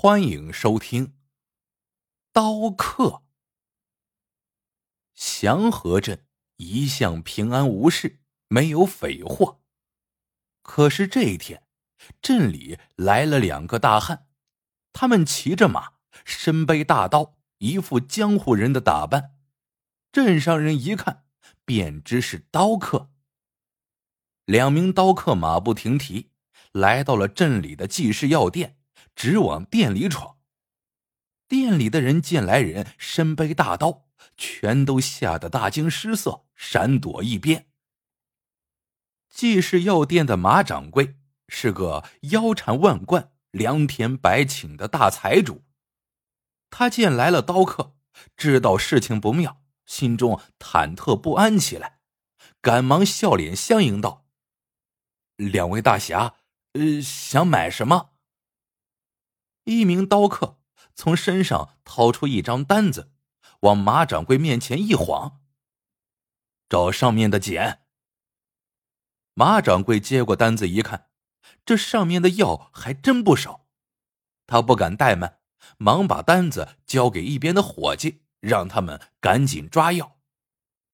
欢迎收听《刀客》。祥和镇一向平安无事，没有匪祸。可是这一天，镇里来了两个大汉，他们骑着马，身背大刀，一副江湖人的打扮。镇上人一看，便知是刀客。两名刀客马不停蹄，来到了镇里的济世药店。直往店里闯。店里的人见来人身背大刀，全都吓得大惊失色，闪躲一边。济世药店的马掌柜是个腰缠万贯、良田百顷的大财主，他见来了刀客，知道事情不妙，心中忐忑不安起来，赶忙笑脸相迎道：“两位大侠，呃，想买什么？”一名刀客从身上掏出一张单子，往马掌柜面前一晃：“找上面的简。”马掌柜接过单子一看，这上面的药还真不少，他不敢怠慢，忙把单子交给一边的伙计，让他们赶紧抓药。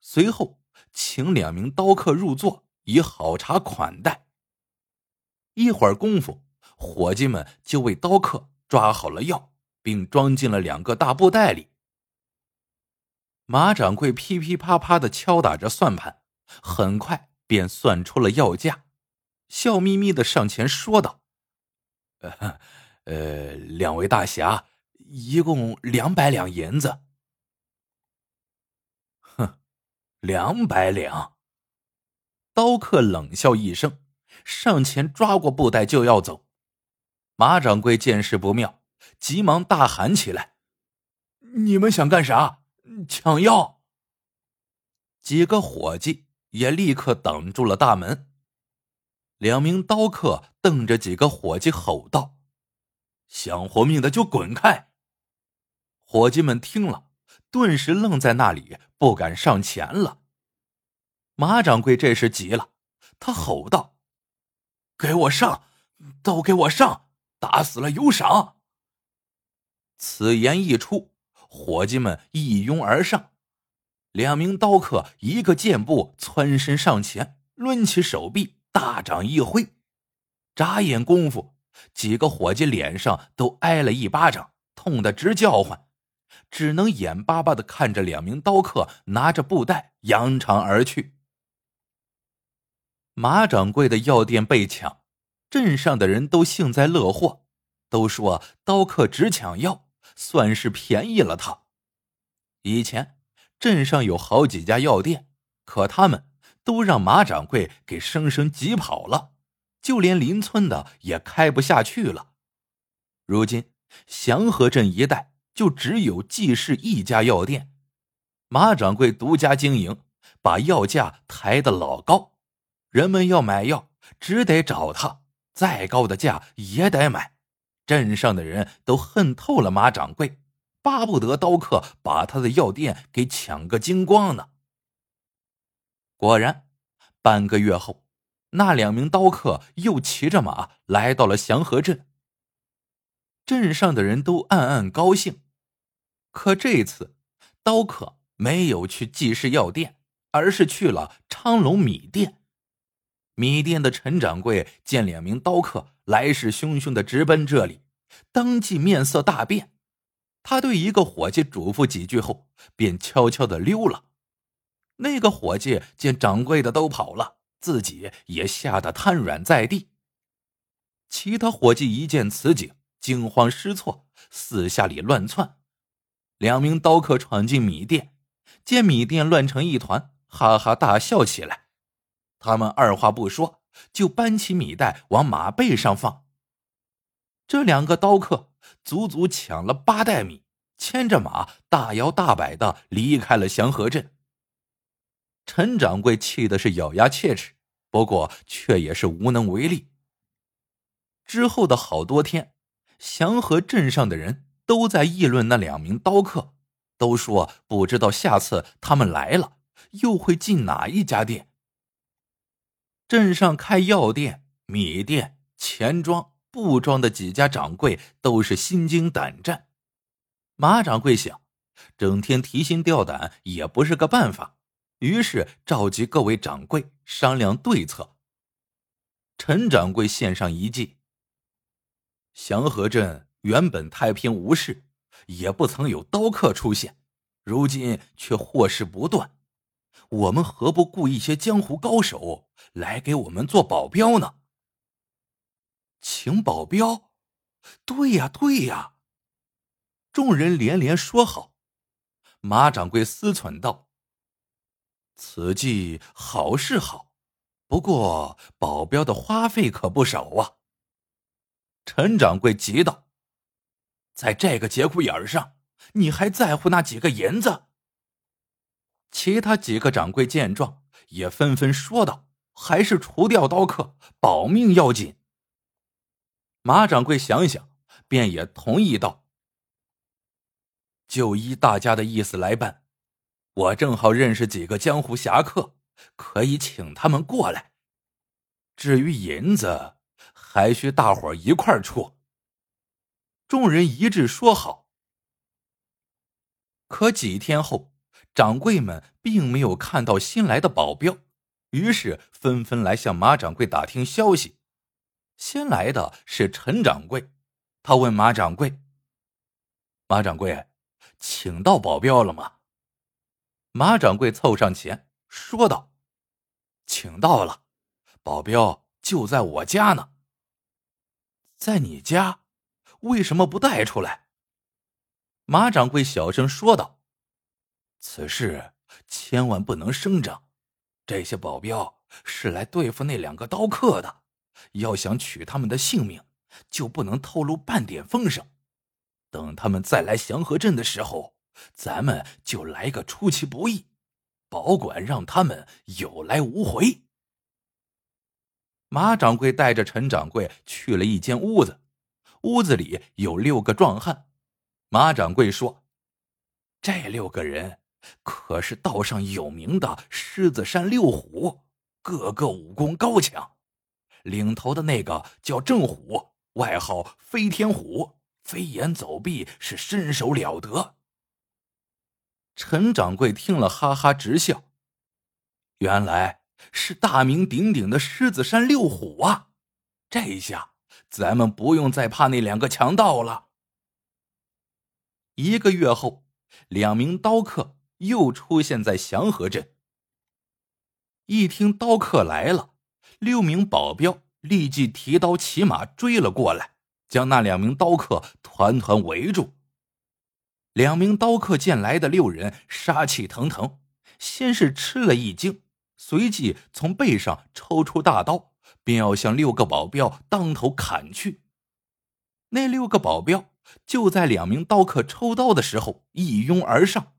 随后，请两名刀客入座，以好茶款待。一会儿功夫，伙计们就为刀客。抓好了药，并装进了两个大布袋里。马掌柜噼噼啪啪的敲打着算盘，很快便算出了药价，笑眯眯的上前说道：“呃，呃两位大侠，一共两百两银子。”哼，两百两！刀客冷笑一声，上前抓过布袋就要走。马掌柜见势不妙，急忙大喊起来：“你们想干啥？抢药！”几个伙计也立刻挡住了大门。两名刀客瞪着几个伙计吼道：“想活命的就滚开！”伙计们听了，顿时愣在那里，不敢上前了。马掌柜这时急了，他吼道：“给我上！都给我上！”打死了有赏。此言一出，伙计们一拥而上，两名刀客一个箭步窜身上前，抡起手臂，大掌一挥，眨眼功夫，几个伙计脸上都挨了一巴掌，痛得直叫唤，只能眼巴巴的看着两名刀客拿着布袋扬长而去。马掌柜的药店被抢。镇上的人都幸灾乐祸，都说刀客只抢药，算是便宜了他。以前镇上有好几家药店，可他们都让马掌柜给生生挤跑了，就连邻村的也开不下去了。如今祥和镇一带就只有济世一家药店，马掌柜独家经营，把药价抬得老高，人们要买药只得找他。再高的价也得买，镇上的人都恨透了马掌柜，巴不得刀客把他的药店给抢个精光呢。果然，半个月后，那两名刀客又骑着马来到了祥和镇。镇上的人都暗暗高兴，可这次刀客没有去济世药店，而是去了昌隆米店。米店的陈掌柜见两名刀客来势汹汹的直奔这里，当即面色大变。他对一个伙计嘱咐几句后，便悄悄的溜了。那个伙计见掌柜的都跑了，自己也吓得瘫软在地。其他伙计一见此景，惊慌失措，四下里乱窜。两名刀客闯进米店，见米店乱成一团，哈哈大笑起来。他们二话不说，就搬起米袋往马背上放。这两个刀客足足抢了八袋米，牵着马大摇大摆的离开了祥和镇。陈掌柜气的是咬牙切齿，不过却也是无能为力。之后的好多天，祥和镇上的人都在议论那两名刀客，都说不知道下次他们来了又会进哪一家店。镇上开药店、米店、钱庄、布庄的几家掌柜都是心惊胆战。马掌柜想，整天提心吊胆也不是个办法，于是召集各位掌柜商量对策。陈掌柜献上一计：祥和镇原本太平无事，也不曾有刀客出现，如今却祸事不断。我们何不雇一些江湖高手来给我们做保镖呢？请保镖？对呀，对呀！众人连连说好。马掌柜思忖道：“此计好是好，不过保镖的花费可不少啊。”陈掌柜急道：“在这个节骨眼上，你还在乎那几个银子？”其他几个掌柜见状，也纷纷说道：“还是除掉刀客，保命要紧。”马掌柜想想，便也同意道：“就依大家的意思来办。我正好认识几个江湖侠客，可以请他们过来。至于银子，还需大伙一块出。”众人一致说好。可几天后。掌柜们并没有看到新来的保镖，于是纷纷来向马掌柜打听消息。先来的是陈掌柜，他问马掌柜：“马掌柜，请到保镖了吗？”马掌柜凑上前说道：“请到了，保镖就在我家呢。”在你家，为什么不带出来？马掌柜小声说道。此事千万不能声张，这些保镖是来对付那两个刀客的，要想取他们的性命，就不能透露半点风声。等他们再来祥和镇的时候，咱们就来个出其不意，保管让他们有来无回。马掌柜带着陈掌柜去了一间屋子，屋子里有六个壮汉。马掌柜说：“这六个人。”可是道上有名的狮子山六虎，个个武功高强。领头的那个叫郑虎，外号飞天虎，飞檐走壁是身手了得。陈掌柜听了，哈哈直笑。原来是大名鼎鼎的狮子山六虎啊！这一下咱们不用再怕那两个强盗了。一个月后，两名刀客。又出现在祥和镇。一听刀客来了，六名保镖立即提刀骑马追了过来，将那两名刀客团团围住。两名刀客见来的六人杀气腾腾，先是吃了一惊，随即从背上抽出大刀，便要向六个保镖当头砍去。那六个保镖就在两名刀客抽刀的时候一拥而上。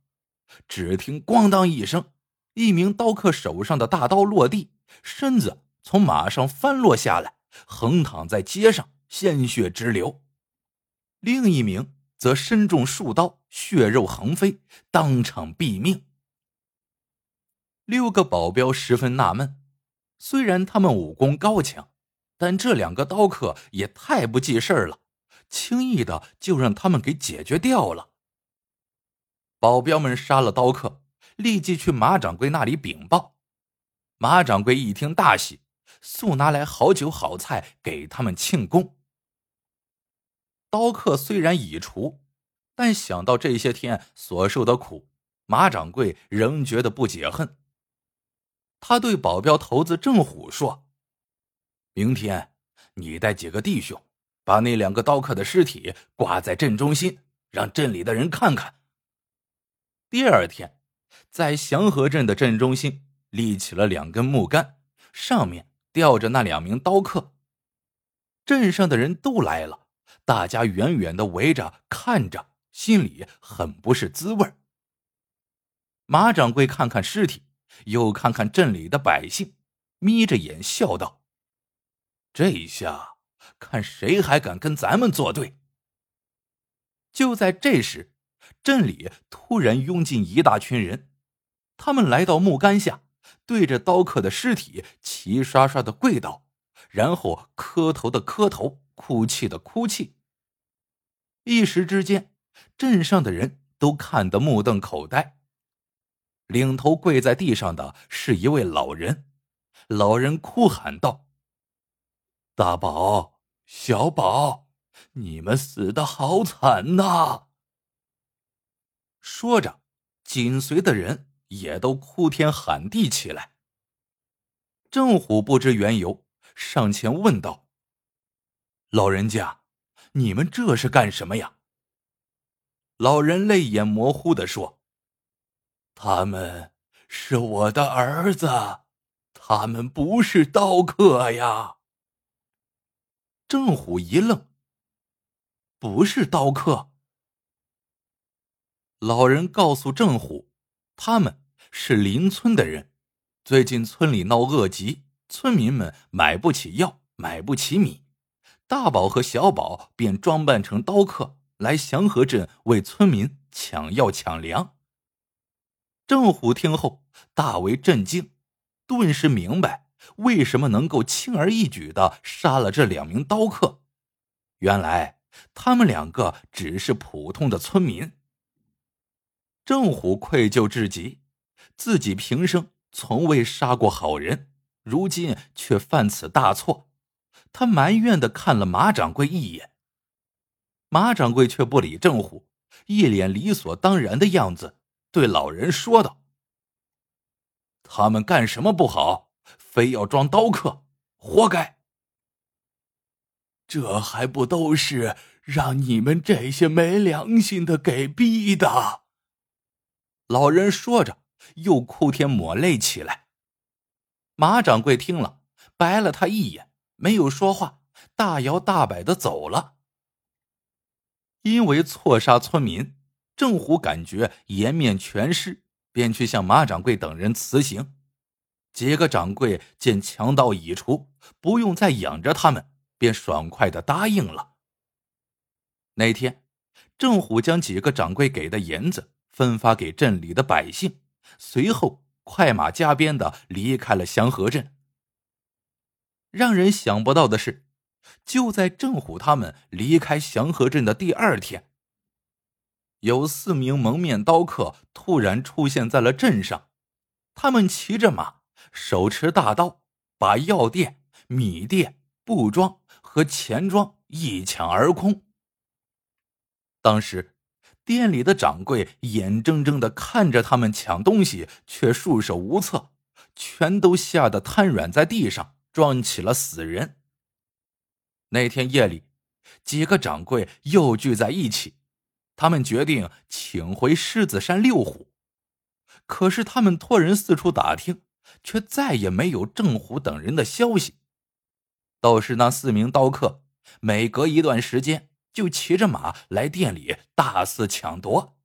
只听“咣当”一声，一名刀客手上的大刀落地，身子从马上翻落下来，横躺在街上，鲜血直流；另一名则身中数刀，血肉横飞，当场毙命。六个保镖十分纳闷，虽然他们武功高强，但这两个刀客也太不记事儿了，轻易的就让他们给解决掉了。保镖们杀了刀客，立即去马掌柜那里禀报。马掌柜一听大喜，速拿来好酒好菜给他们庆功。刀客虽然已除，但想到这些天所受的苦，马掌柜仍觉得不解恨。他对保镖头子郑虎说：“明天你带几个弟兄，把那两个刀客的尸体挂在镇中心，让镇里的人看看。”第二天，在祥和镇的镇中心立起了两根木杆，上面吊着那两名刀客。镇上的人都来了，大家远远的围着看着，心里很不是滋味马掌柜看看尸体，又看看镇里的百姓，眯着眼笑道：“这一下，看谁还敢跟咱们作对。”就在这时。镇里突然涌进一大群人，他们来到木杆下，对着刀客的尸体齐刷刷的跪倒，然后磕头的磕头，哭泣的哭泣。一时之间，镇上的人都看得目瞪口呆。领头跪在地上的是一位老人，老人哭喊道：“大宝，小宝，你们死的好惨呐！”说着，紧随的人也都哭天喊地起来。郑虎不知缘由，上前问道：“老人家，你们这是干什么呀？”老人泪眼模糊的说。他们是我的儿子，他们不是刀客呀。郑虎一愣，不是刀客。老人告诉郑虎，他们是邻村的人，最近村里闹恶疾，村民们买不起药，买不起米，大宝和小宝便装扮成刀客来祥和镇为村民抢药抢粮。郑虎听后大为震惊，顿时明白为什么能够轻而易举的杀了这两名刀客。原来他们两个只是普通的村民。郑虎愧疚至极，自己平生从未杀过好人，如今却犯此大错。他埋怨的看了马掌柜一眼，马掌柜却不理郑虎，一脸理所当然的样子。对老人说道：“他们干什么不好，非要装刀客，活该。这还不都是让你们这些没良心的给逼的？”老人说着，又哭天抹泪起来。马掌柜听了，白了他一眼，没有说话，大摇大摆的走了。因为错杀村民。郑虎感觉颜面全失，便去向马掌柜等人辞行。几个掌柜见强盗已除，不用再养着他们，便爽快的答应了。那天，郑虎将几个掌柜给的银子分发给镇里的百姓，随后快马加鞭的离开了祥和镇。让人想不到的是，就在郑虎他们离开祥和镇的第二天。有四名蒙面刀客突然出现在了镇上，他们骑着马，手持大刀，把药店、米店、布庄和钱庄一抢而空。当时，店里的掌柜眼睁睁的看着他们抢东西，却束手无策，全都吓得瘫软在地上，装起了死人。那天夜里，几个掌柜又聚在一起。他们决定请回狮子山六虎，可是他们托人四处打听，却再也没有郑虎等人的消息。倒是那四名刀客，每隔一段时间就骑着马来店里大肆抢夺。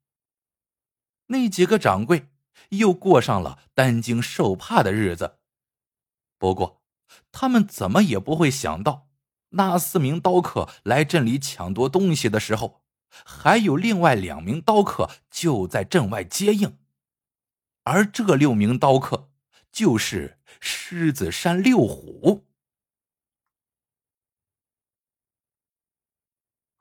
那几个掌柜又过上了担惊受怕的日子。不过，他们怎么也不会想到，那四名刀客来镇里抢夺东西的时候。还有另外两名刀客就在镇外接应，而这六名刀客就是狮子山六虎。